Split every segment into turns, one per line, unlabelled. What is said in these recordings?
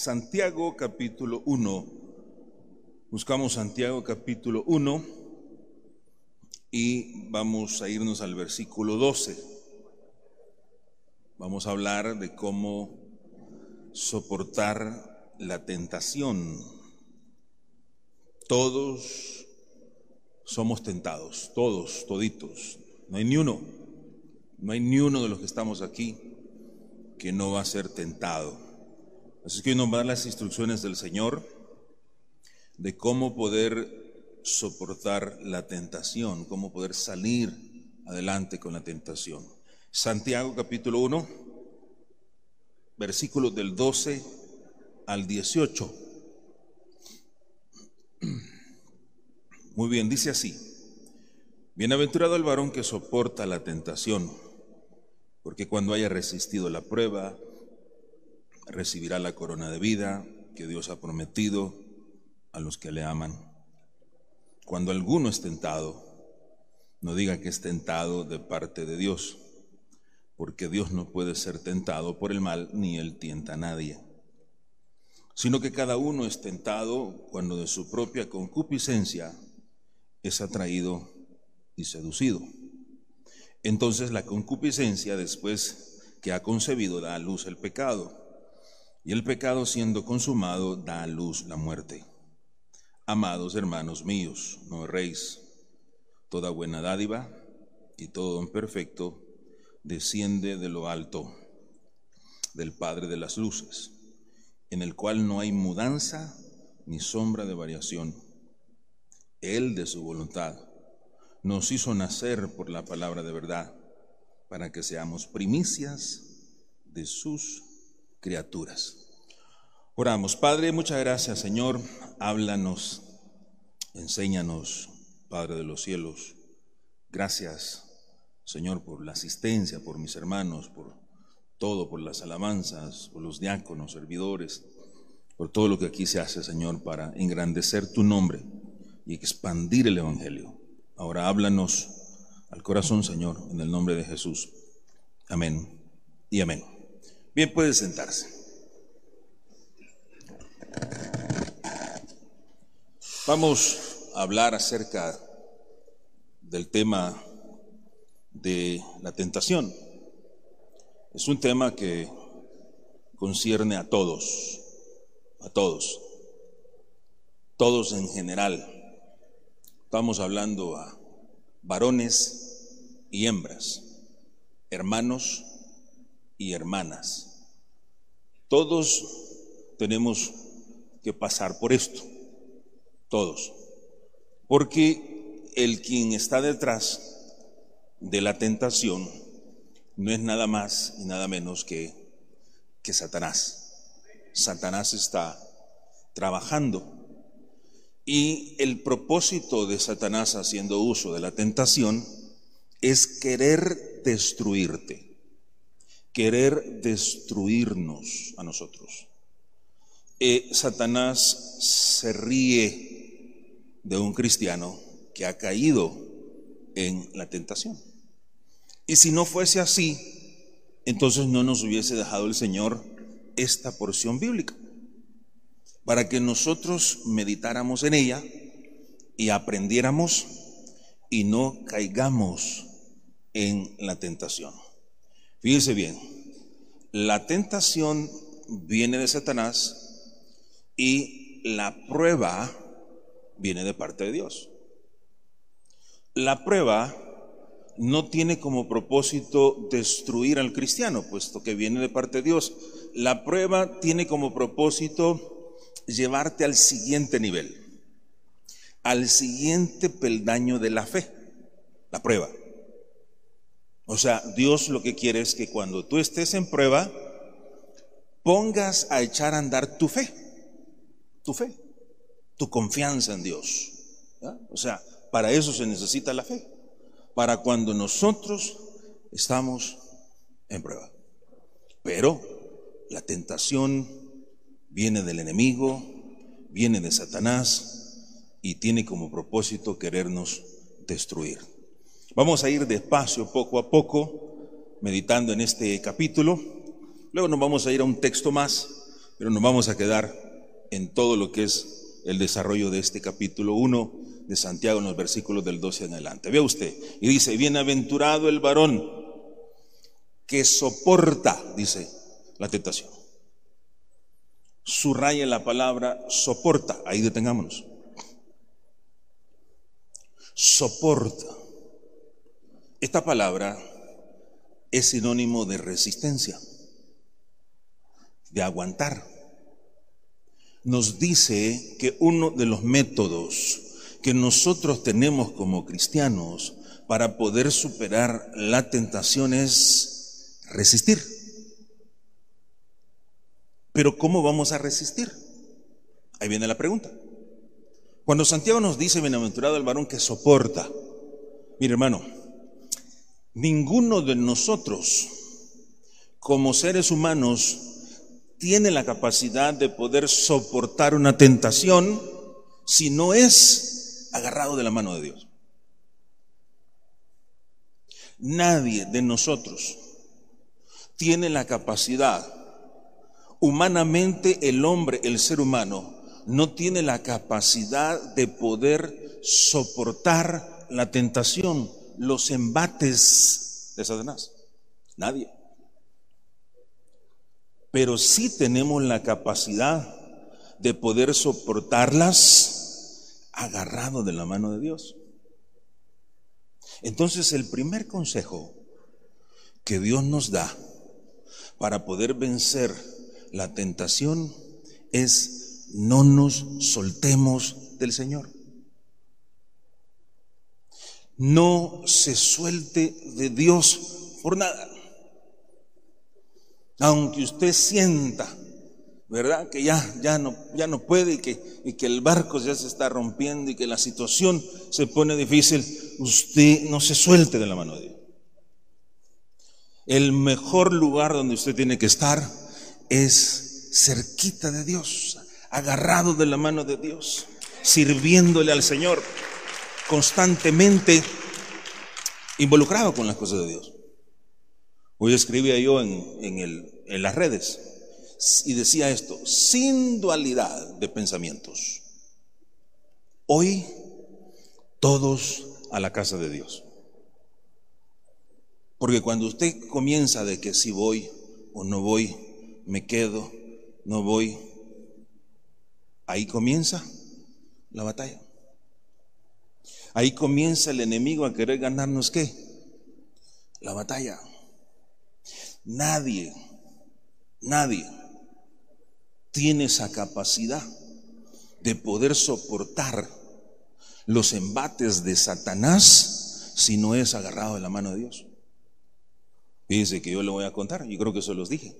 Santiago capítulo 1. Buscamos Santiago capítulo 1 y vamos a irnos al versículo 12. Vamos a hablar de cómo soportar la tentación. Todos somos tentados, todos, toditos. No hay ni uno, no hay ni uno de los que estamos aquí que no va a ser tentado. Así que dar las instrucciones del Señor de cómo poder soportar la tentación, cómo poder salir adelante con la tentación. Santiago capítulo 1, versículos del 12 al 18. Muy bien, dice así. Bienaventurado el varón que soporta la tentación, porque cuando haya resistido la prueba, recibirá la corona de vida que Dios ha prometido a los que le aman. Cuando alguno es tentado, no diga que es tentado de parte de Dios, porque Dios no puede ser tentado por el mal, ni él tienta a nadie, sino que cada uno es tentado cuando de su propia concupiscencia es atraído y seducido. Entonces la concupiscencia, después que ha concebido, da a luz el pecado, y el pecado siendo consumado, da a luz la muerte. Amados hermanos míos, no erréis, toda buena dádiva y todo don perfecto desciende de lo alto, del Padre de las Luces, en el cual no hay mudanza ni sombra de variación. Él de su voluntad nos hizo nacer por la palabra de verdad, para que seamos primicias de sus criaturas. Oramos, Padre, muchas gracias, Señor. Háblanos, enséñanos, Padre de los cielos. Gracias, Señor, por la asistencia, por mis hermanos, por todo, por las alabanzas, por los diáconos, servidores, por todo lo que aquí se hace, Señor, para engrandecer tu nombre y expandir el Evangelio. Ahora háblanos al corazón, Señor, en el nombre de Jesús. Amén y amén. Puede sentarse. Vamos a hablar acerca del tema de la tentación. Es un tema que concierne a todos, a todos, todos en general. Estamos hablando a varones y hembras, hermanos y hermanas. Todos tenemos que pasar por esto, todos. Porque el quien está detrás de la tentación no es nada más y nada menos que, que Satanás. Satanás está trabajando. Y el propósito de Satanás haciendo uso de la tentación es querer destruirte, querer destruirnos a nosotros. Eh, Satanás se ríe de un cristiano que ha caído en la tentación. Y si no fuese así, entonces no nos hubiese dejado el Señor esta porción bíblica, para que nosotros meditáramos en ella y aprendiéramos y no caigamos en la tentación. Fíjense bien, la tentación viene de Satanás y la prueba viene de parte de Dios. La prueba no tiene como propósito destruir al cristiano, puesto que viene de parte de Dios. La prueba tiene como propósito llevarte al siguiente nivel, al siguiente peldaño de la fe, la prueba. O sea, Dios lo que quiere es que cuando tú estés en prueba, pongas a echar a andar tu fe tu fe, tu confianza en Dios. O sea, para eso se necesita la fe, para cuando nosotros estamos en prueba. Pero la tentación viene del enemigo, viene de Satanás y tiene como propósito querernos destruir. Vamos a ir despacio, poco a poco, meditando en este capítulo. Luego nos vamos a ir a un texto más pero nos vamos a quedar en todo lo que es el desarrollo de este capítulo 1 de Santiago en los versículos del 12 en adelante. Vea usted, y dice, bienaventurado el varón que soporta, dice, la tentación. Subraya la palabra soporta, ahí detengámonos. Soporta. Esta palabra es sinónimo de resistencia, de aguantar. Nos dice que uno de los métodos que nosotros tenemos como cristianos para poder superar la tentación es resistir. Pero ¿cómo vamos a resistir? Ahí viene la pregunta. Cuando Santiago nos dice, bienaventurado el varón que soporta, mire hermano, ninguno de nosotros como seres humanos tiene la capacidad de poder soportar una tentación si no es agarrado de la mano de Dios. Nadie de nosotros tiene la capacidad, humanamente el hombre, el ser humano, no tiene la capacidad de poder soportar la tentación, los embates de Satanás. Nadie. Pero sí tenemos la capacidad de poder soportarlas agarrado de la mano de Dios. Entonces el primer consejo que Dios nos da para poder vencer la tentación es no nos soltemos del Señor. No se suelte de Dios por nada. Aunque usted sienta, ¿verdad? Que ya, ya, no, ya no puede y que, y que el barco ya se está rompiendo y que la situación se pone difícil, usted no se suelte de la mano de Dios. El mejor lugar donde usted tiene que estar es cerquita de Dios, agarrado de la mano de Dios, sirviéndole al Señor, constantemente involucrado con las cosas de Dios. Hoy escribía yo en, el, en las redes y decía esto, sin dualidad de pensamientos. Hoy todos a la casa de Dios. Porque cuando usted comienza de que si voy o no voy, me quedo, no voy, Ahí comienza la batalla. Ahí comienza el enemigo a querer ganarnos qué? La batalla. Nadie, nadie tiene esa capacidad de poder soportar los embates de Satanás si no es agarrado de la mano de Dios. Fíjense que yo le voy a contar, yo creo que eso los dije.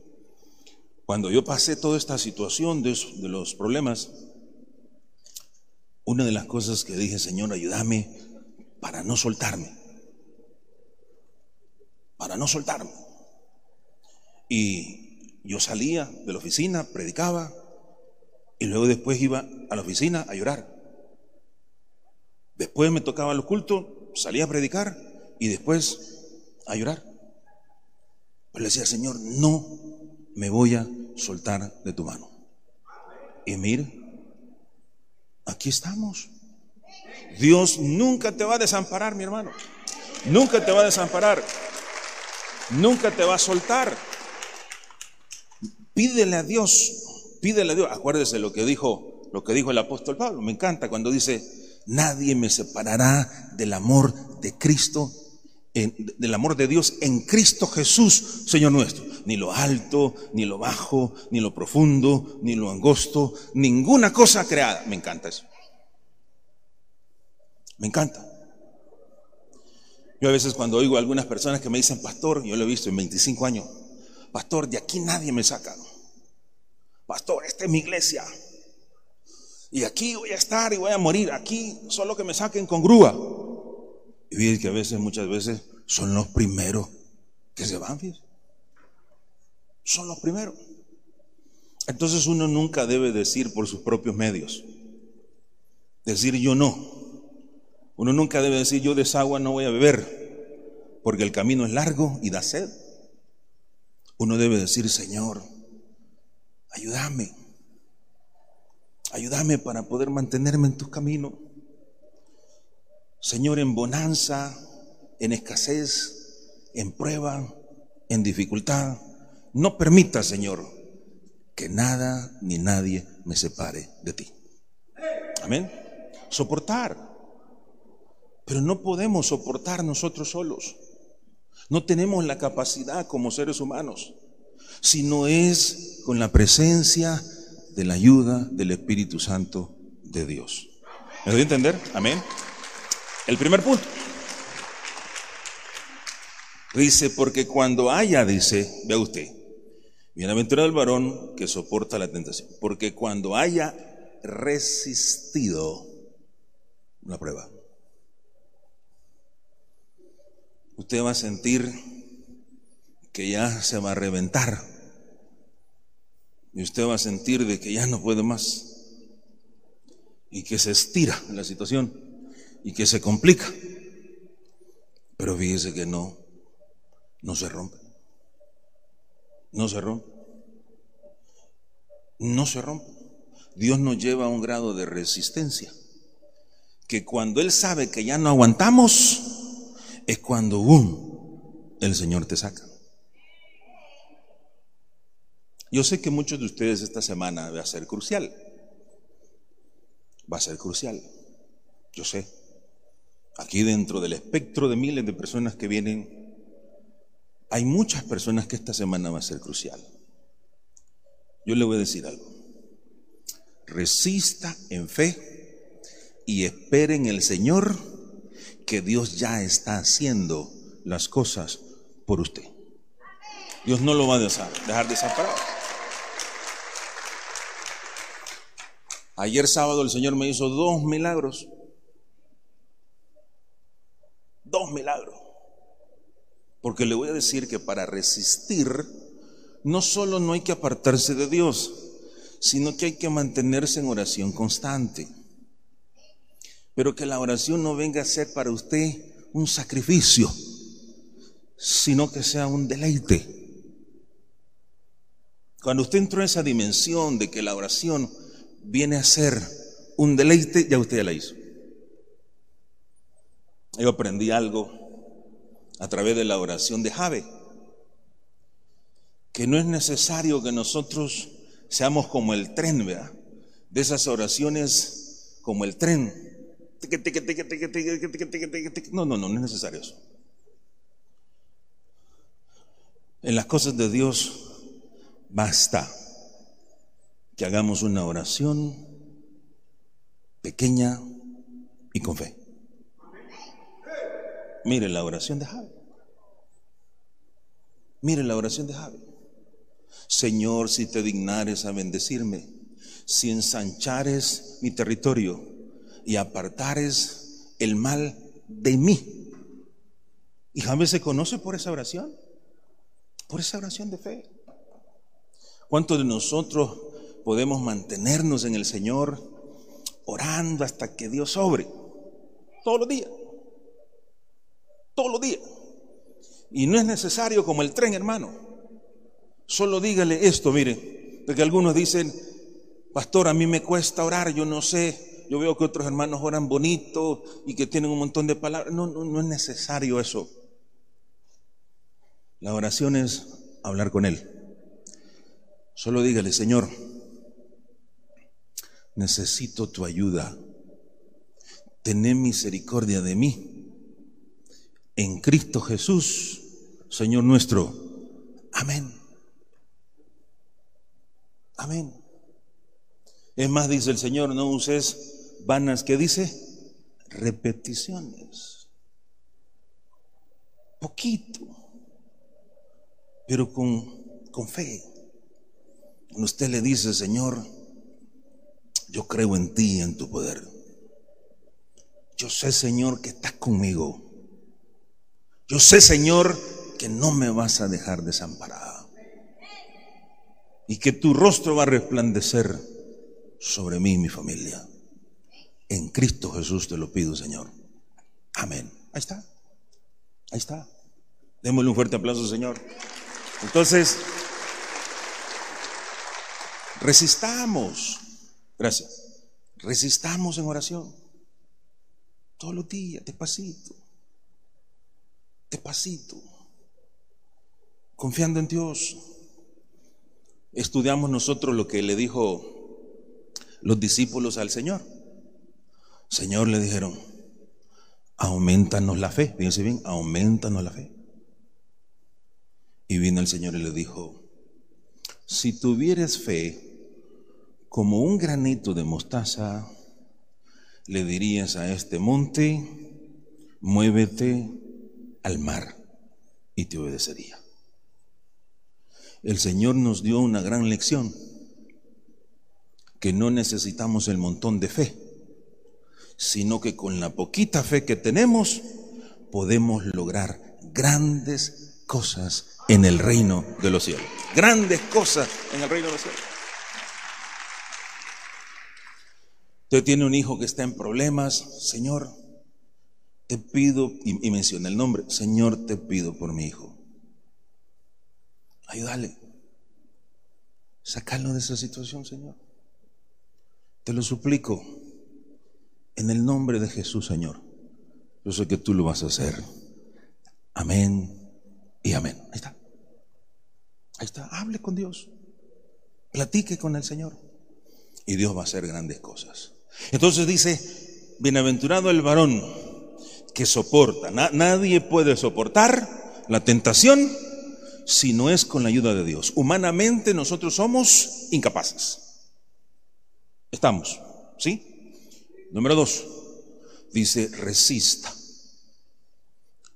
Cuando yo pasé toda esta situación de, los problemas, una de las cosas que dije, Señor, ayúdame para no soltarme. Para no soltarme. Y yo salía de la oficina, predicaba, y luego después iba a la oficina a llorar. Después me tocaba los cultos, salía a predicar y después a llorar. Pero le decía, Señor, no me voy a soltar de tu mano. Y mire, aquí estamos. Dios nunca te va a desamparar, mi hermano. Nunca te va a desamparar. Nunca te va a soltar. Pídele a Dios, pídele a Dios. Acuérdese lo que dijo, lo que dijo el apóstol Pablo. Me encanta cuando dice, nadie me separará del amor de Cristo, del amor de Dios en Cristo Jesús, Señor nuestro ni lo alto, ni lo bajo, ni lo profundo, ni lo angosto, ninguna cosa creada. Me encanta eso. Me encanta. Yo a veces cuando oigo a algunas personas que me dicen, pastor, yo lo he visto en 25 años, pastor, de aquí nadie me saca. Pastor, esta es mi iglesia. Y aquí voy a estar y voy a morir. Aquí solo que me saquen con grúa. Y ves que a veces, muchas veces, son los primeros que se van. ¿fíjate? Son los primeros. Entonces uno nunca debe decir por sus propios medios, decir yo no. Uno nunca debe decir yo de esa agua no voy a beber, porque el camino es largo y da sed. Uno debe decir, Señor, ayúdame. Ayúdame para poder mantenerme en tus caminos. Señor, en bonanza, en escasez, en prueba, en dificultad. No permita, Señor, que nada ni nadie me separe de ti. Amén. Soportar. Pero no podemos soportar nosotros solos. No tenemos la capacidad como seres humanos, sino es con la presencia de la ayuda del Espíritu Santo de Dios. ¿Me doy a entender? Amén. El primer punto. Dice, porque cuando haya, dice, vea usted, bienaventurado el varón que soporta la tentación, porque cuando haya resistido una prueba, usted va a sentir que ya se va a reventar y usted va a sentir de que ya no puede más y que se estira la situación y que se complica. Pero fíjese que no, no se rompe. No se rompe. No se rompe. Dios nos lleva a un grado de resistencia que cuando Él sabe que ya no aguantamos, es cuando un el Señor te saca. Yo sé que muchos de ustedes esta semana va a ser crucial. Va a ser crucial. Yo sé. Aquí dentro del espectro de miles de personas que vienen, hay muchas personas que esta semana va a ser crucial. Yo le voy a decir algo. Resista en fe y espere en el Señor que Dios ya está haciendo las cosas por usted. Dios no lo va a dejar desamparado. Ayer sábado el Señor me hizo dos milagros. Dos milagros. Porque le voy a decir que para resistir, no solo no hay que apartarse de Dios, sino que hay que mantenerse en oración constante. Pero que la oración no venga a ser para usted un sacrificio, sino que sea un deleite. Cuando usted entró en esa dimensión de que la oración viene a ser un deleite, ya usted la hizo. Yo aprendí algo a través de la oración de Jave, que no es necesario que nosotros seamos como el tren, vea, de esas oraciones como el tren. No, no, no, no es necesario eso. En las cosas de Dios basta que hagamos una oración pequeña y con fe. Mire la oración de Javi. Mire la oración de Javi. Señor, si te dignares a bendecirme, si ensanchares mi territorio y apartares el mal de mí. Y Javi se conoce por esa oración, por esa oración de fe. ¿Cuántos de nosotros podemos mantenernos en el Señor orando hasta que Dios sobre. Todos los días. Todos los días. Y no es necesario como el tren, hermano. Solo dígale esto, mire. Porque algunos dicen, pastor, a mí me cuesta orar, yo no sé. Yo veo que otros hermanos oran bonito y que tienen un montón de palabras. No, no, no es necesario eso. La oración es hablar con Él. Solo dígale, Señor, necesito tu ayuda. Ten misericordia de mí. En Cristo Jesús, Señor nuestro. Amén. Amén. Es más, dice el Señor, no uses vanas, ¿qué dice? Repeticiones. Poquito, pero con, con fe. Usted le dice, Señor, yo creo en ti en tu poder. Yo sé, Señor, que estás conmigo. Yo sé, Señor, que no me vas a dejar desamparada. Y que tu rostro va a resplandecer sobre mí y mi familia. En Cristo Jesús te lo pido, Señor. Amén. Ahí está. Ahí está. Démosle un fuerte aplauso, Señor. Entonces, Resistamos. Gracias. Resistamos en oración. Todos los días, despacito. Despacito. Confiando en Dios. Estudiamos nosotros lo que le dijo los discípulos al Señor. Señor, le dijeron, aumentanos la fe. Fíjense bien, aumentanos la fe. Y vino el Señor y le dijo, si tuvieres fe como un granito de mostaza, le dirías a este monte, muévete al mar y te obedecería. El Señor nos dio una gran lección, que no necesitamos el montón de fe, sino que con la poquita fe que tenemos podemos lograr grandes cosas en el reino de los cielos. Grandes cosas en el reino de los cielos. Usted tiene un hijo que está en problemas, Señor, te pido, y, menciona el nombre, Señor, te pido por mi hijo. Ayúdale. Sacarlo de esa situación, Señor. Te lo suplico. En el nombre de Jesús, Señor. Yo sé que tú lo vas a hacer. Amén y amén. Ahí está. Ahí está. Hable con Dios. Platique con el Señor. Y Dios va a hacer grandes cosas. Entonces dice, bienaventurado el varón que soporta. nadie puede soportar la tentación si no es con la ayuda de Dios. Humanamente nosotros somos incapaces. Estamos, ¿sí? Número dos, dice, resista.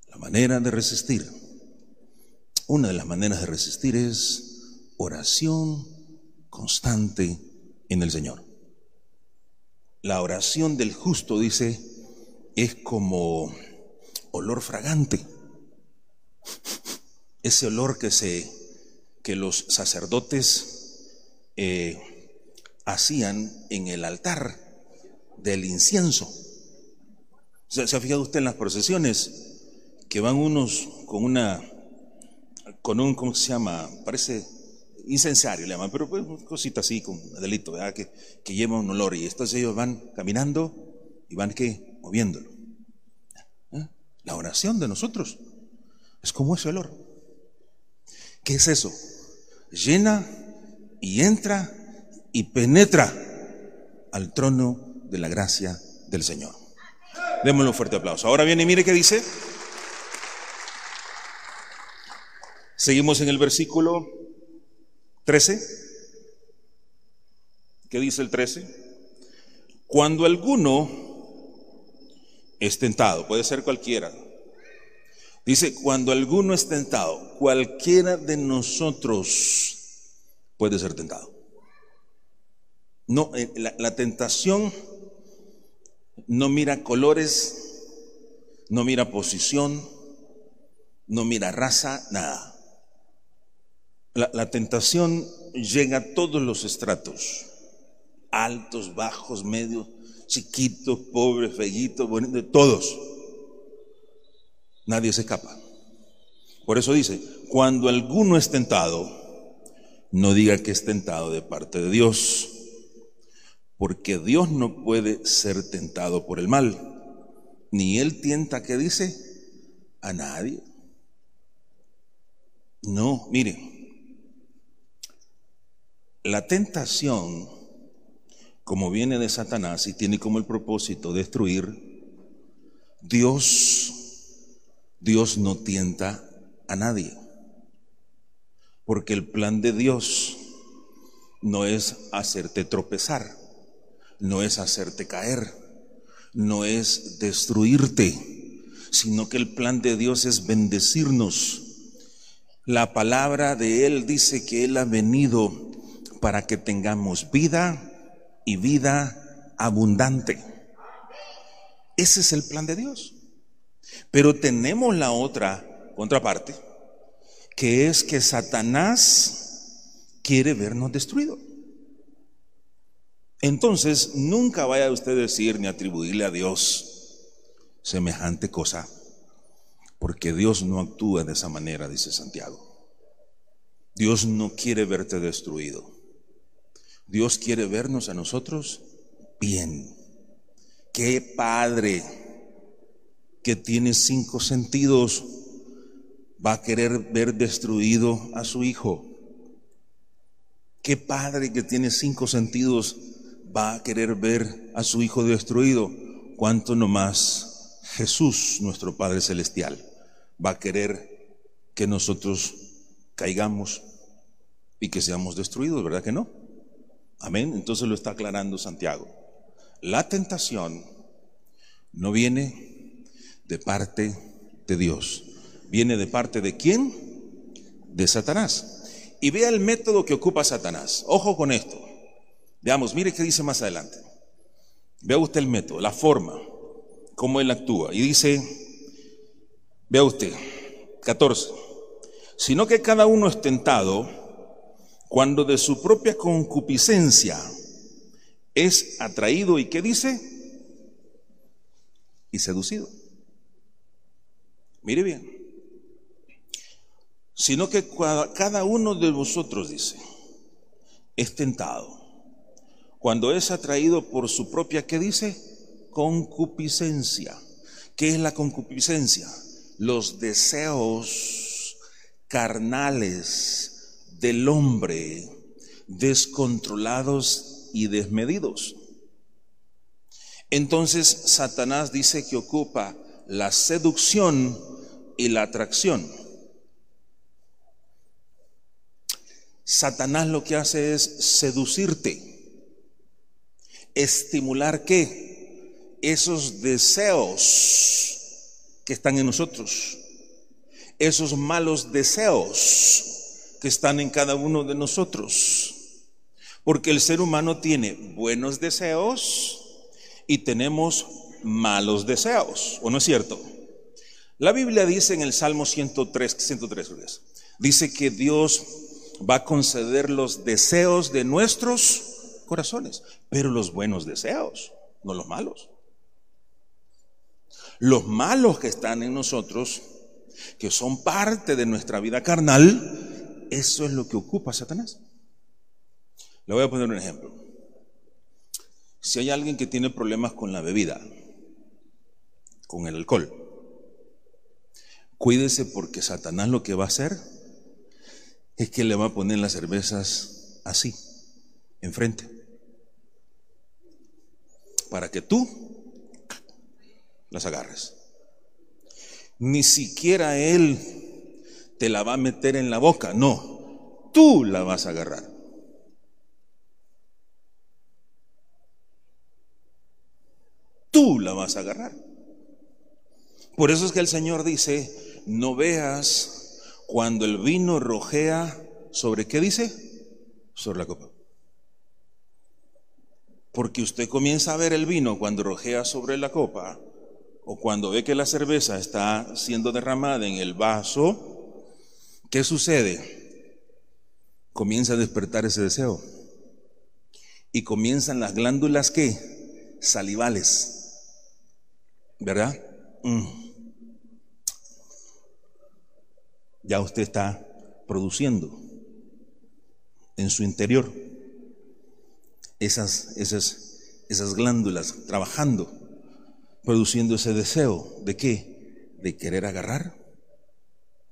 La manera de resistir. Una de las maneras de resistir es oración constante en el Señor. La oración del justo, dice, es como olor fragante. Ese olor que se que los sacerdotes eh, hacían en el altar del incienso. ¿Se, ¿Se ha fijado usted en las procesiones que van unos con una con un ¿cómo se llama? Parece incensario le llaman, pero pues cosita así con delito, ¿verdad? Que, que lleva un olor y entonces ellos van caminando y van que moviéndolo. ¿Eh? La oración de nosotros es como ese olor. ¿Qué es eso? Llena y entra y penetra al trono de la gracia del Señor. Démosle un fuerte aplauso. Ahora viene mire qué dice. Seguimos en el versículo 13. ¿Qué dice el 13? Cuando alguno es tentado, puede ser cualquiera. Dice, cuando alguno es tentado, cualquiera de nosotros puede ser tentado. No, eh, la, la tentación no mira colores, no mira posición, no mira raza, nada. La, tentación llega a todos los estratos, altos, bajos, medios, chiquitos, pobres, fellitos, bonitos, todos. Nadie se escapa. Por eso dice, cuando alguno es tentado, no diga que es tentado de parte de Dios, porque Dios no puede ser tentado por el mal, ni Él tienta, ¿qué dice? A nadie. No, miren, la tentación, como viene de Satanás y tiene como el propósito destruir, Dios, Dios no tienta a nadie. Porque el plan de Dios no es hacerte tropezar, no es hacerte caer, no es destruirte, sino que el plan de Dios es bendecirnos. La palabra de Él dice que Él ha venido para que tengamos vida y vida abundante. Ese es el plan de Dios. Pero tenemos la otra contraparte, que es que Satanás quiere vernos destruidos. Entonces, nunca vaya usted a decir ni atribuirle a Dios semejante cosa, porque Dios no actúa de esa manera, dice Santiago. Dios no quiere verte destruido. Dios quiere vernos a nosotros bien. Qué padre que tiene cinco sentidos va a querer ver destruido a su hijo. Qué padre que tiene cinco sentidos va a querer ver a su hijo destruido. Cuánto nomás Jesús, nuestro Padre Celestial, va a querer que nosotros caigamos y que seamos destruidos, ¿verdad que no? Amén. Entonces lo está aclarando Santiago. La tentación no viene de parte de Dios. ¿Viene de parte de quién? De Satanás. Y vea el método que ocupa Satanás. Ojo con esto. Veamos, mire qué dice más adelante. Vea usted el método, la forma, cómo él actúa. Y dice, vea usted, 14, sino que cada uno es tentado cuando de su propia concupiscencia es atraído y qué dice? Y seducido. Mire bien. Sino que cada uno de vosotros, dice, es tentado. Cuando es atraído por su propia, ¿qué dice? Concupiscencia. ¿Qué es la concupiscencia? Los deseos carnales del hombre descontrolados y desmedidos. Entonces Satanás dice que ocupa la seducción y la atracción. Satanás lo que hace es seducirte, estimular qué? Esos deseos que están en nosotros, esos malos deseos que están en cada uno de nosotros. Porque el ser humano tiene buenos deseos y tenemos malos deseos, ¿o no es cierto? La Biblia dice en el Salmo 103, 103 dice que Dios va a conceder los deseos de nuestros corazones, pero los buenos deseos, no los malos. Los malos que están en nosotros, que son parte de nuestra vida carnal, eso es lo que ocupa Satanás. Le voy a poner un ejemplo. Si hay alguien que tiene problemas con la bebida, con el alcohol, cuídese porque Satanás lo que va a hacer es que le va a poner las cervezas así, enfrente, para que tú las agarres. Ni siquiera él te la va a meter en la boca, no, tú la vas a agarrar. Tú la vas a agarrar. Por eso es que el Señor dice, no veas cuando el vino rojea sobre qué dice? Sobre la copa. Porque usted comienza a ver el vino cuando rojea sobre la copa o cuando ve que la cerveza está siendo derramada en el vaso, ¿qué sucede? Comienza a despertar ese deseo. Y comienzan las glándulas que salivales. ¿Verdad? Mm. ya usted está produciendo en su interior esas, esas, esas glándulas trabajando, produciendo ese deseo de qué? De querer agarrar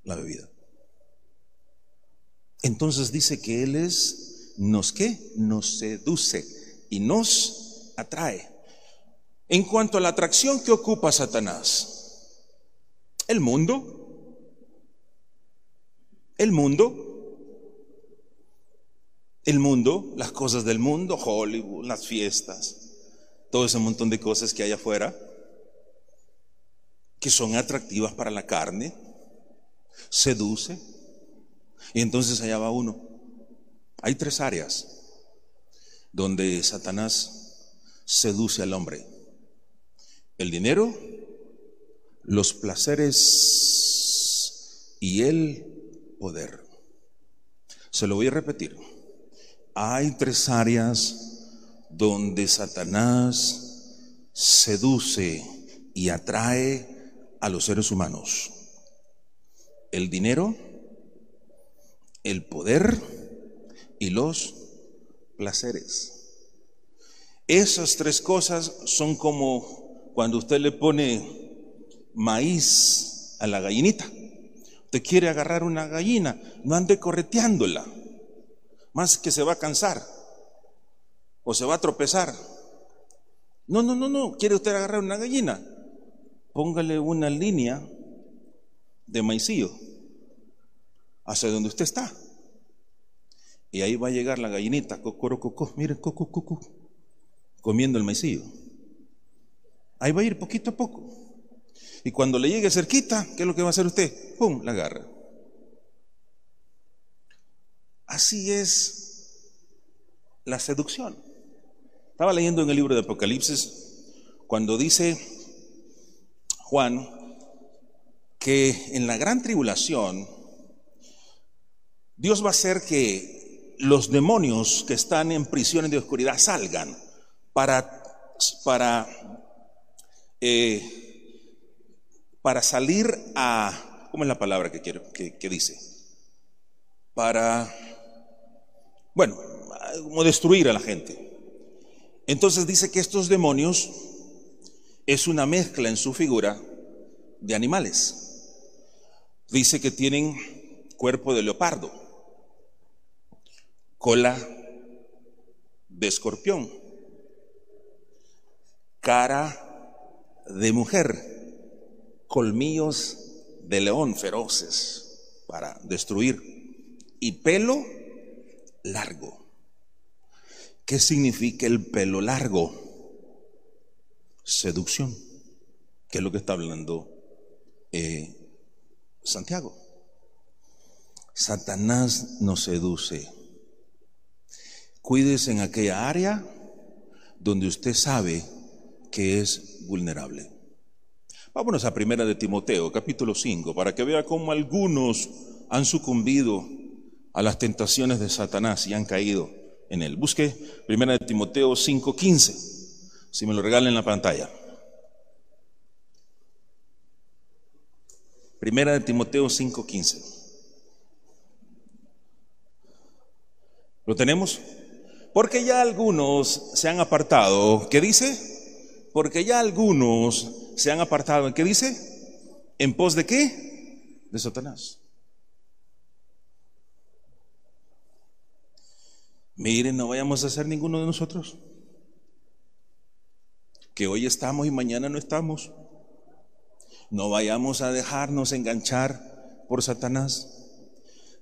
la bebida. Entonces dice que Él es, nos qué? Nos seduce y nos atrae. En cuanto a la atracción que ocupa Satanás, el mundo, el mundo, el mundo, las cosas del mundo, Hollywood, las fiestas, todo ese montón de cosas que hay afuera, que son atractivas para la carne, seduce, y entonces allá va uno. Hay tres áreas donde Satanás seduce al hombre. El dinero, los placeres y el poder. Se lo voy a repetir. Hay tres áreas donde Satanás seduce y atrae a los seres humanos. El dinero, el poder y los placeres. Esas tres cosas son como cuando usted le pone maíz a la gallinita. Usted quiere agarrar una gallina, no ande correteándola, más que se va a cansar o se va a tropezar. No, no, no, no, quiere usted agarrar una gallina, póngale una línea de maicillo hacia donde usted está. Y ahí va a llegar la gallinita, cocoro, cocó, miren, coco, comiendo el maicillo. Ahí va a ir poquito a poco. Y cuando le llegue cerquita, ¿qué es lo que va a hacer usted? ¡Pum! La agarra. Así es la seducción. Estaba leyendo en el libro de Apocalipsis cuando dice Juan que en la gran tribulación Dios va a hacer que los demonios que están en prisiones de oscuridad salgan para, para, eh, para salir a, ¿cómo es la palabra que quiero que, dice? Para, bueno, como destruir a la gente. Entonces dice que estos demonios es una mezcla en su figura de animales. Dice que tienen cuerpo de leopardo cola de escorpión, cara de mujer, colmillos de león feroces para destruir y pelo largo. ¿Qué significa el pelo largo? Seducción, que es lo que está hablando eh, Santiago. Satanás nos seduce Cuídese en aquella área donde usted sabe que es vulnerable. Vámonos a Primera de Timoteo, capítulo 5, para que vea cómo algunos han sucumbido a las tentaciones de Satanás y han caído en él. Busque Primera de Timoteo 5:15, si me lo regalan en la pantalla. Primera de Timoteo 5:15. ¿Lo tenemos? Porque ya algunos se han apartado. ¿Qué dice? Porque ya algunos se han apartado. ¿Qué dice? ¿En pos de qué? De Satanás. Miren, no vayamos a ser ninguno de nosotros. Que hoy estamos y mañana no estamos. No vayamos a dejarnos enganchar por Satanás,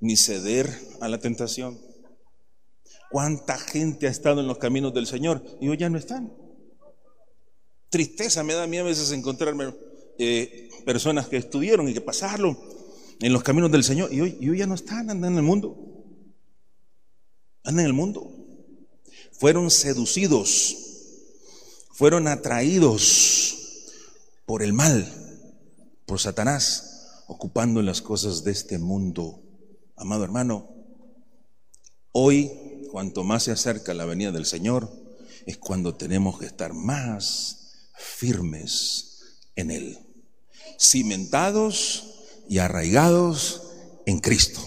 ni ceder a la tentación. ¿Cuánta gente ha estado en los caminos del Señor y hoy ya no están? Tristeza me da a mí a veces encontrarme eh, personas que estuvieron y que pasaron en los caminos del Señor y hoy, y hoy ya no están, andan en el mundo. Andan en el mundo. Fueron seducidos, fueron atraídos por el mal, por Satanás, ocupando las cosas de este mundo. Amado hermano, hoy cuanto más se acerca la venida del Señor, es cuando tenemos que estar más firmes en Él, cimentados y arraigados en Cristo.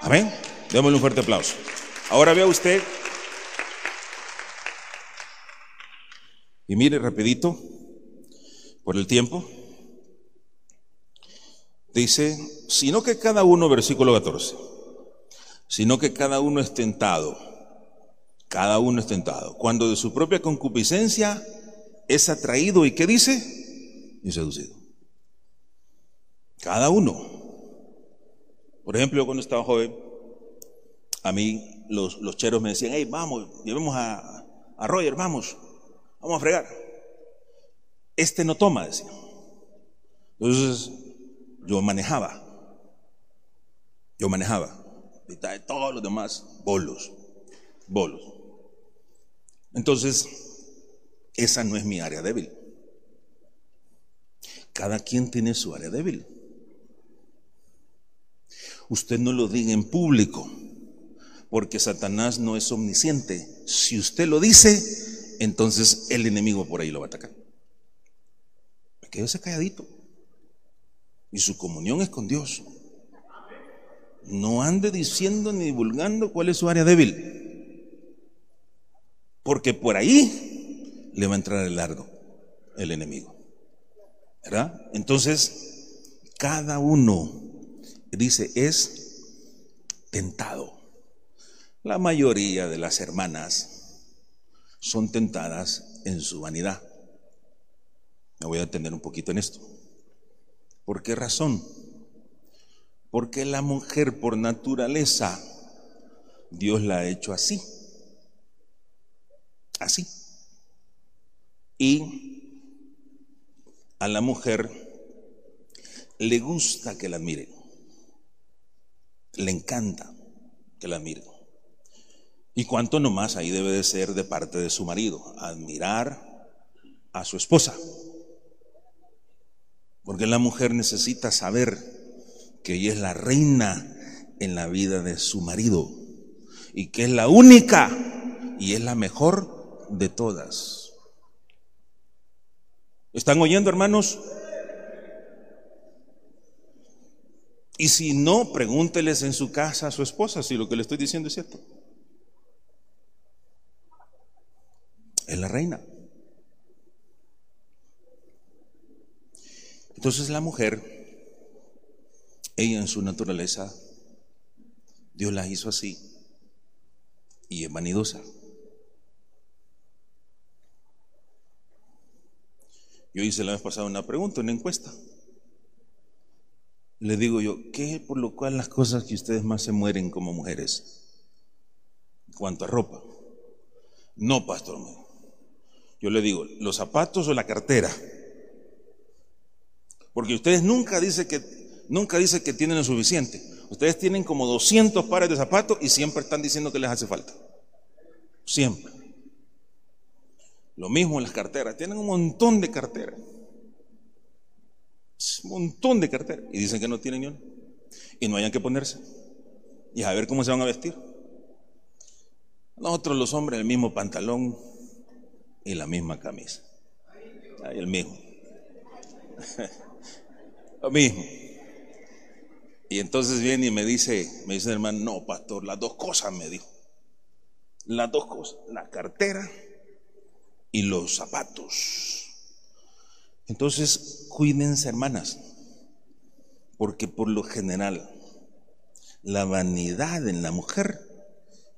Amén. Démosle un fuerte aplauso. Ahora vea usted, y mire rapidito, por el tiempo, dice, sino que cada uno, versículo 14, sino que cada uno es tentado cada uno es tentado. Cuando de su propia concupiscencia es atraído y ¿qué dice? Y seducido. Cada uno. Por ejemplo, cuando estaba joven, a mí los, los cheros me decían, hey, vamos, llevemos a, a Roger, vamos, vamos a fregar. Este no toma, decía. Entonces, yo manejaba. Yo manejaba. Y todos los demás, bolos, bolos. Entonces, esa no es mi área débil. Cada quien tiene su área débil. Usted no lo diga en público, porque Satanás no es omnisciente. Si usted lo dice, entonces el enemigo por ahí lo va a atacar. Quédese calladito. Y su comunión es con Dios. No ande diciendo ni divulgando cuál es su área débil. Porque por ahí le va a entrar el largo el enemigo. ¿Verdad? Entonces, cada uno dice es tentado. La mayoría de las hermanas son tentadas en su vanidad. Me voy a detener un poquito en esto. ¿Por qué razón? Porque la mujer por naturaleza, Dios la ha hecho así. Así. Y a la mujer le gusta que la admiren. Le encanta que la admiren. Y cuánto nomás ahí debe de ser de parte de su marido, admirar a su esposa. Porque la mujer necesita saber que ella es la reina en la vida de su marido y que es la única y es la mejor de todas. ¿Están oyendo, hermanos? Y si no, pregúnteles en su casa a su esposa si lo que le estoy diciendo es cierto. Es la reina. Entonces la mujer, ella en su naturaleza, Dios la hizo así y es vanidosa. Yo hice la vez pasada una pregunta, una encuesta. Le digo yo, ¿qué es por lo cual las cosas que ustedes más se mueren como mujeres? En cuanto a ropa. No, pastor. Yo le digo, ¿los zapatos o la cartera? Porque ustedes nunca dicen que, nunca dice que tienen lo suficiente. Ustedes tienen como 200 pares de zapatos y siempre están diciendo que les hace falta. Siempre. Lo mismo en las carteras. Tienen un montón de carteras. Un montón de carteras. Y dicen que no tienen una. Y no hayan que ponerse. Y a ver cómo se van a vestir. Nosotros los hombres el mismo pantalón y la misma camisa. Ahí el mismo. Lo mismo. Y entonces viene y me dice, me dice el hermano, no, pastor, las dos cosas me dijo. Las dos cosas, la cartera y los zapatos. Entonces, cuídense, hermanas, porque por lo general la vanidad en la mujer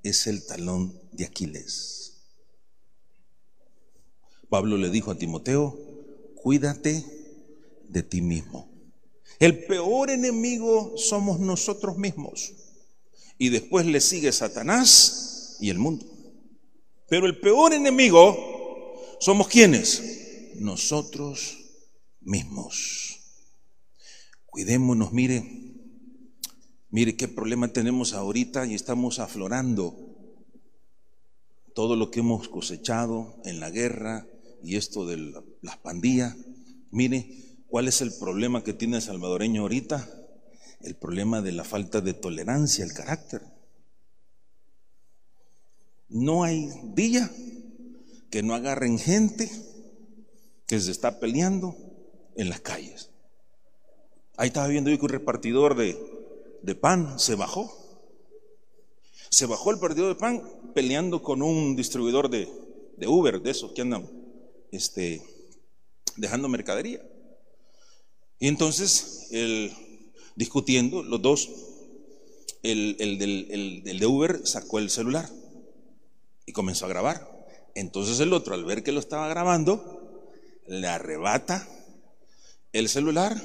es el talón de Aquiles. Pablo le dijo a Timoteo, cuídate de ti mismo. El peor enemigo somos nosotros mismos. Y después le sigue Satanás y el mundo. Pero el peor enemigo somos quienes? Nosotros mismos. Cuidémonos, mire, mire qué problema tenemos ahorita y estamos aflorando todo lo que hemos cosechado en la guerra y esto de las pandillas. Mire, ¿Cuál es el problema que tiene el salvadoreño ahorita? El problema de la falta de tolerancia, el carácter. No hay día que no agarren gente que se está peleando en las calles. Ahí estaba viendo yo que un repartidor de, de pan se bajó. Se bajó el repartidor de pan peleando con un distribuidor de, de Uber, de esos que andan este, dejando mercadería. Y entonces, el, discutiendo, los dos, el, del, de Uber sacó el celular y comenzó a grabar. Entonces el otro, al ver que lo estaba grabando, le arrebata el celular,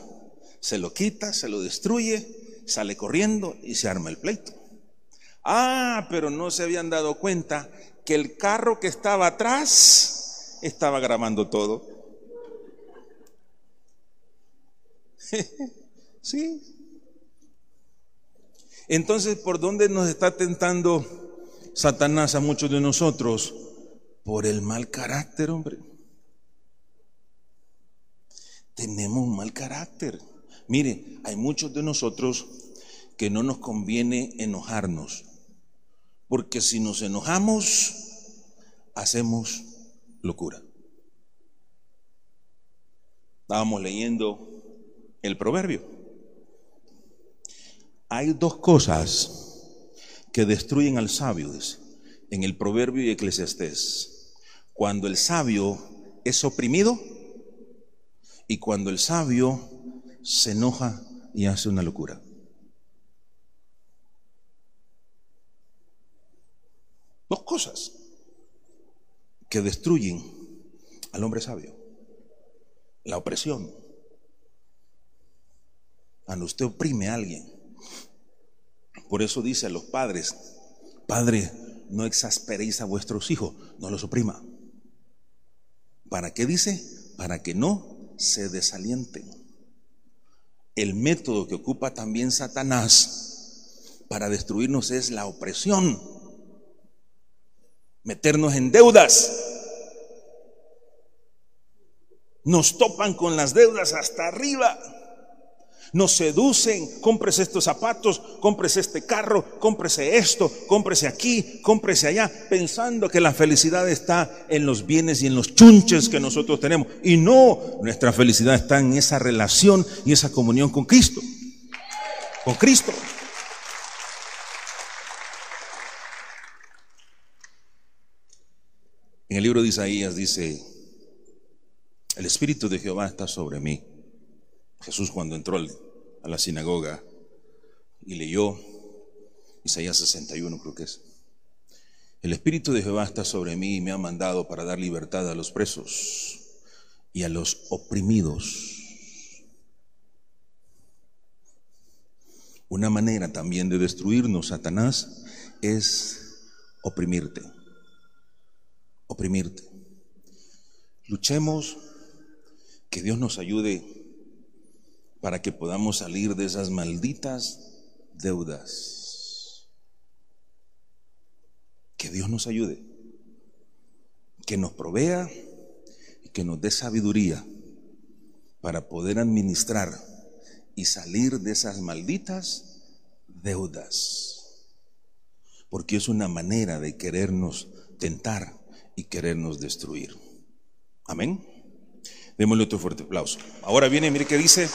se lo quita, se lo destruye, sale corriendo y se arma el pleito. Ah, pero no se habían dado cuenta que el carro que estaba atrás estaba grabando todo. sí. Entonces, ¿por dónde nos está tentando Satanás a muchos de nosotros? Por el mal carácter, hombre. Tenemos un mal carácter. Mire, hay muchos de nosotros que no nos conviene enojarnos, porque si nos enojamos, hacemos locura. Estábamos leyendo el proverbio. Hay dos cosas que destruyen al sabio, en el proverbio y eclesiastés. Cuando el sabio es oprimido y cuando el sabio se enoja y hace una locura. Dos cosas que destruyen al hombre sabio. La opresión. Cuando usted oprime a alguien. Por eso dice a los padres, Padre, no exasperéis a vuestros hijos, no los oprima. ¿Para qué dice? Para que no se desalienten. El método que ocupa también Satanás para destruirnos es la opresión meternos en deudas. Nos topan con las deudas hasta arriba. Nos seducen, cómprese estos zapatos, cómprese este carro, cómprese esto, cómprese aquí, cómprese allá, pensando que la felicidad está en los bienes y en los chunches que nosotros tenemos. Y no, nuestra felicidad está en esa relación y esa comunión con Cristo. Con Cristo. En el libro de Isaías dice, el Espíritu de Jehová está sobre mí. Jesús cuando entró a la sinagoga y leyó Isaías 61 creo que es. El Espíritu de Jehová está sobre mí y me ha mandado para dar libertad a los presos y a los oprimidos. Una manera también de destruirnos, Satanás, es oprimirte oprimirte. Luchemos, que Dios nos ayude para que podamos salir de esas malditas deudas. Que Dios nos ayude, que nos provea y que nos dé sabiduría para poder administrar y salir de esas malditas deudas. Porque es una manera de querernos tentar y querernos destruir. Amén. Démosle otro fuerte aplauso. Ahora viene, mire qué dice.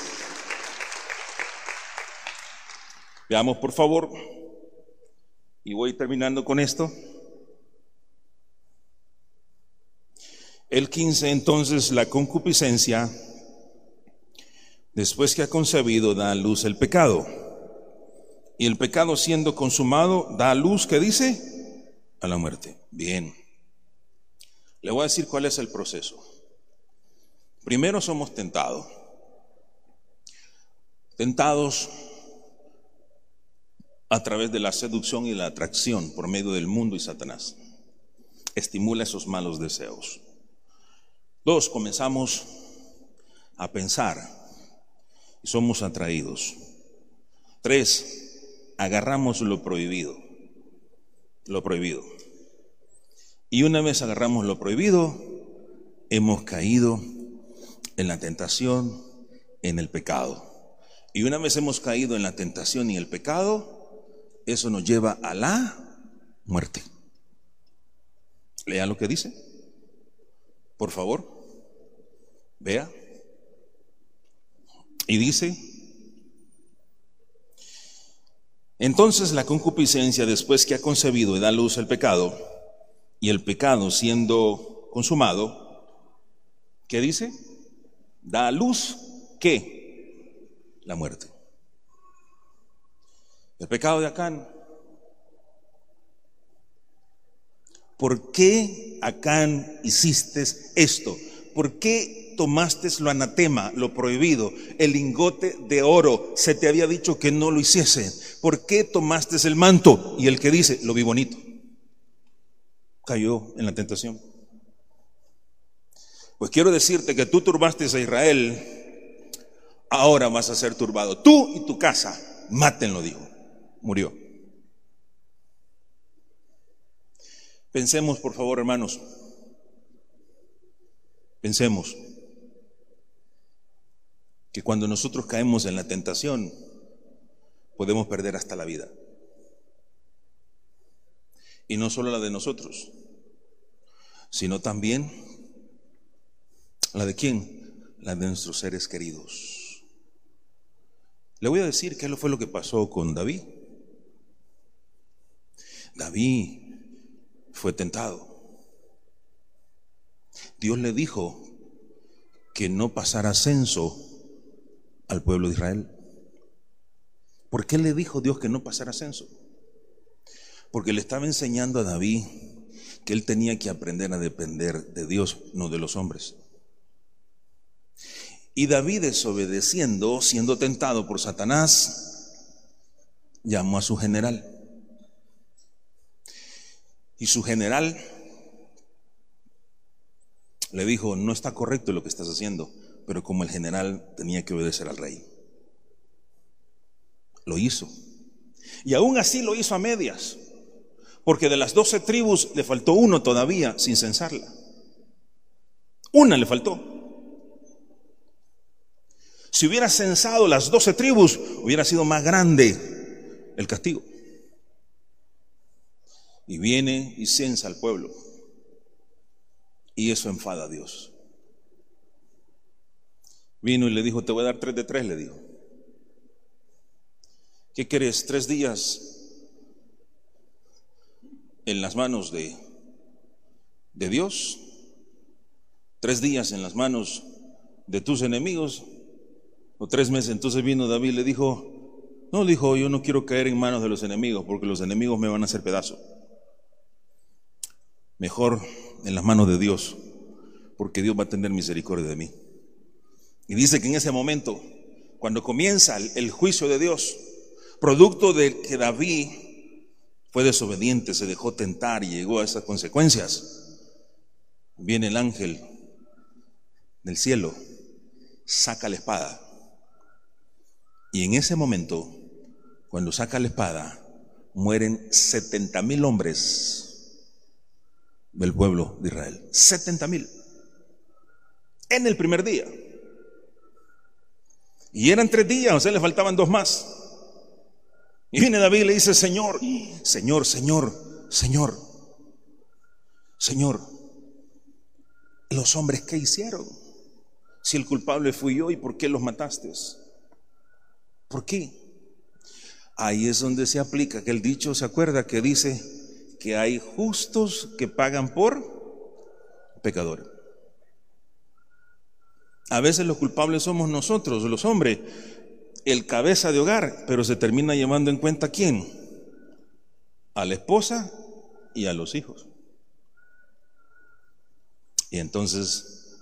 Veamos por favor. Y voy terminando con esto. El 15, entonces, la concupiscencia, después que ha concebido, da a luz el pecado. Y el pecado siendo consumado, da a luz, ¿qué dice? A la muerte. Bien. Le voy a decir cuál es el proceso. Primero somos tentados. Tentados a través de la seducción y la atracción por medio del mundo y Satanás. Estimula esos malos deseos. Dos, comenzamos a pensar y somos atraídos. Tres, agarramos lo prohibido. Lo prohibido. Y una vez agarramos lo prohibido, hemos caído en la tentación, en el pecado. Y una vez hemos caído en la tentación y el pecado, eso nos lleva a la muerte. Lea lo que dice. Por favor. Vea. Y dice, entonces la concupiscencia después que ha concebido y da luz el pecado, y el pecado siendo consumado, ¿qué dice? Da luz ¿qué? La muerte. El pecado de Acán. ¿Por qué Acán hiciste esto? ¿Por qué tomaste lo anatema, lo prohibido, el lingote de oro? Se te había dicho que no lo hiciese. ¿Por qué tomaste el manto? Y el que dice, lo vi bonito cayó en la tentación. Pues quiero decirte que tú turbaste a Israel, ahora vas a ser turbado. Tú y tu casa, mátenlo, dijo. Murió. Pensemos, por favor, hermanos. Pensemos que cuando nosotros caemos en la tentación, podemos perder hasta la vida. Y no solo la de nosotros, sino también la de quién? La de nuestros seres queridos. Le voy a decir qué fue lo que pasó con David. David fue tentado. Dios le dijo que no pasara censo al pueblo de Israel. ¿Por qué le dijo Dios que no pasara censo? Porque le estaba enseñando a David que él tenía que aprender a depender de Dios, no de los hombres. Y David desobedeciendo, siendo tentado por Satanás, llamó a su general. Y su general le dijo, no está correcto lo que estás haciendo, pero como el general tenía que obedecer al rey. Lo hizo. Y aún así lo hizo a medias, porque de las doce tribus le faltó uno todavía sin censarla. Una le faltó. Si hubiera censado las doce tribus, hubiera sido más grande el castigo. Y viene y censa al pueblo. Y eso enfada a Dios. Vino y le dijo, te voy a dar tres de tres, le dijo. ¿Qué quieres? ¿Tres días en las manos de, de Dios? ¿Tres días en las manos de tus enemigos? ¿O tres meses? Entonces vino David y le dijo, no, dijo, yo no quiero caer en manos de los enemigos porque los enemigos me van a hacer pedazo. Mejor en las manos de Dios, porque Dios va a tener misericordia de mí. Y dice que en ese momento, cuando comienza el juicio de Dios, producto de que David fue desobediente, se dejó tentar y llegó a esas consecuencias, viene el ángel del cielo, saca la espada. Y en ese momento, cuando saca la espada, mueren 70 mil hombres del pueblo de Israel. 70 mil. En el primer día. Y eran tres días, o sea, le faltaban dos más. Y viene David y le dice, Señor, Señor, Señor, Señor, Señor, los hombres ¿qué hicieron? Si el culpable fui yo, ¿y por qué los mataste? ¿Por qué? Ahí es donde se aplica que el dicho, ¿se acuerda? Que dice que hay justos que pagan por pecadores. A veces los culpables somos nosotros, los hombres, el cabeza de hogar, pero se termina llevando en cuenta a quién? A la esposa y a los hijos. Y entonces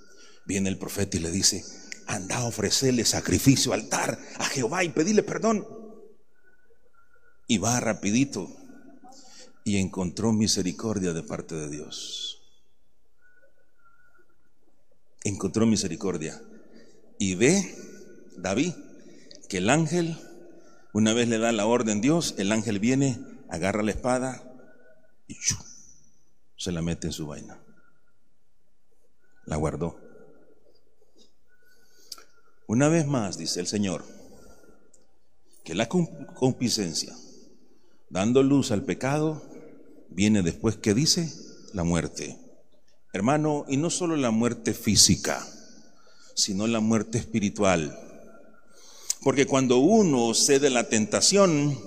viene el profeta y le dice, anda a ofrecerle sacrificio, altar a Jehová y pedirle perdón. Y va rapidito y encontró misericordia de parte de Dios encontró misericordia. Y ve, David, que el ángel, una vez le da la orden Dios, el ángel viene, agarra la espada y se la mete en su vaina. La guardó. Una vez más, dice el Señor, que la concupiscencia, dando luz al pecado, viene después que dice la muerte. Hermano, y no solo la muerte física, sino la muerte espiritual. Porque cuando uno cede la tentación,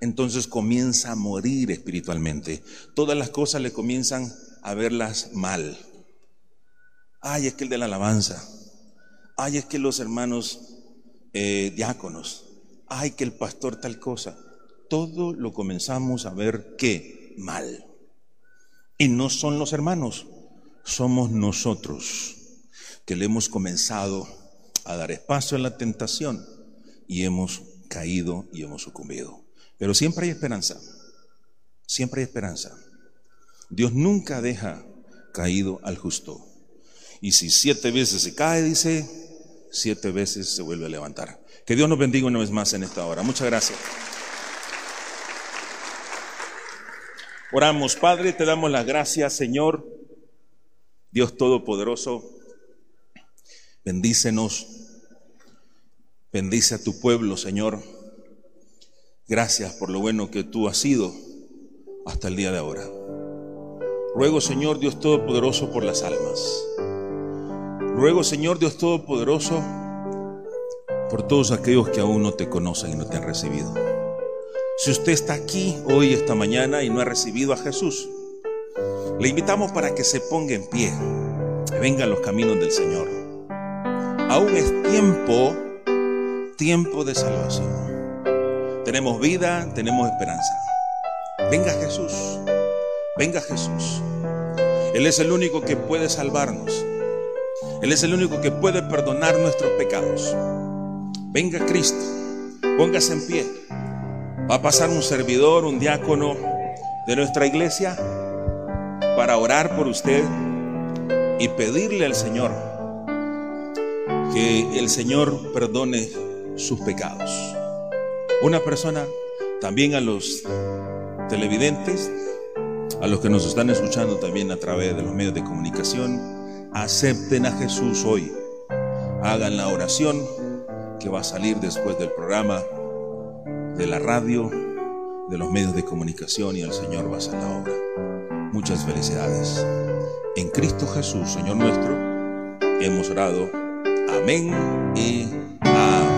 entonces comienza a morir espiritualmente. Todas las cosas le comienzan a verlas mal. Ay, es que el de la alabanza. Ay, es que los hermanos eh, diáconos. Ay, que el pastor tal cosa. Todo lo comenzamos a ver que mal. Y no son los hermanos, somos nosotros que le hemos comenzado a dar espacio a la tentación y hemos caído y hemos sucumbido. Pero siempre hay esperanza, siempre hay esperanza. Dios nunca deja caído al justo. Y si siete veces se cae, dice, siete veces se vuelve a levantar. Que Dios nos bendiga una vez más en esta hora. Muchas gracias. Oramos, Padre, te damos las gracias, Señor Dios Todopoderoso, bendícenos, bendice a tu pueblo, Señor. Gracias por lo bueno que tú has sido hasta el día de ahora. Ruego, Señor Dios Todopoderoso, por las almas. Ruego, Señor Dios Todopoderoso, por todos aquellos que aún no te conocen y no te han recibido. Si usted está aquí hoy, esta mañana, y no ha recibido a Jesús, le invitamos para que se ponga en pie. vengan los caminos del Señor. Aún es tiempo, tiempo de salvación. Tenemos vida, tenemos esperanza. Venga Jesús, venga Jesús. Él es el único que puede salvarnos. Él es el único que puede perdonar nuestros pecados. Venga Cristo, póngase en pie. Va a pasar un servidor, un diácono de nuestra iglesia para orar por usted y pedirle al Señor que el Señor perdone sus pecados. Una persona, también a los televidentes, a los que nos están escuchando también a través de los medios de comunicación, acepten a Jesús hoy. Hagan la oración que va a salir después del programa de la radio, de los medios de comunicación y el Señor va a hacer la obra. Muchas felicidades. En Cristo Jesús, Señor nuestro, hemos orado. Amén y amén.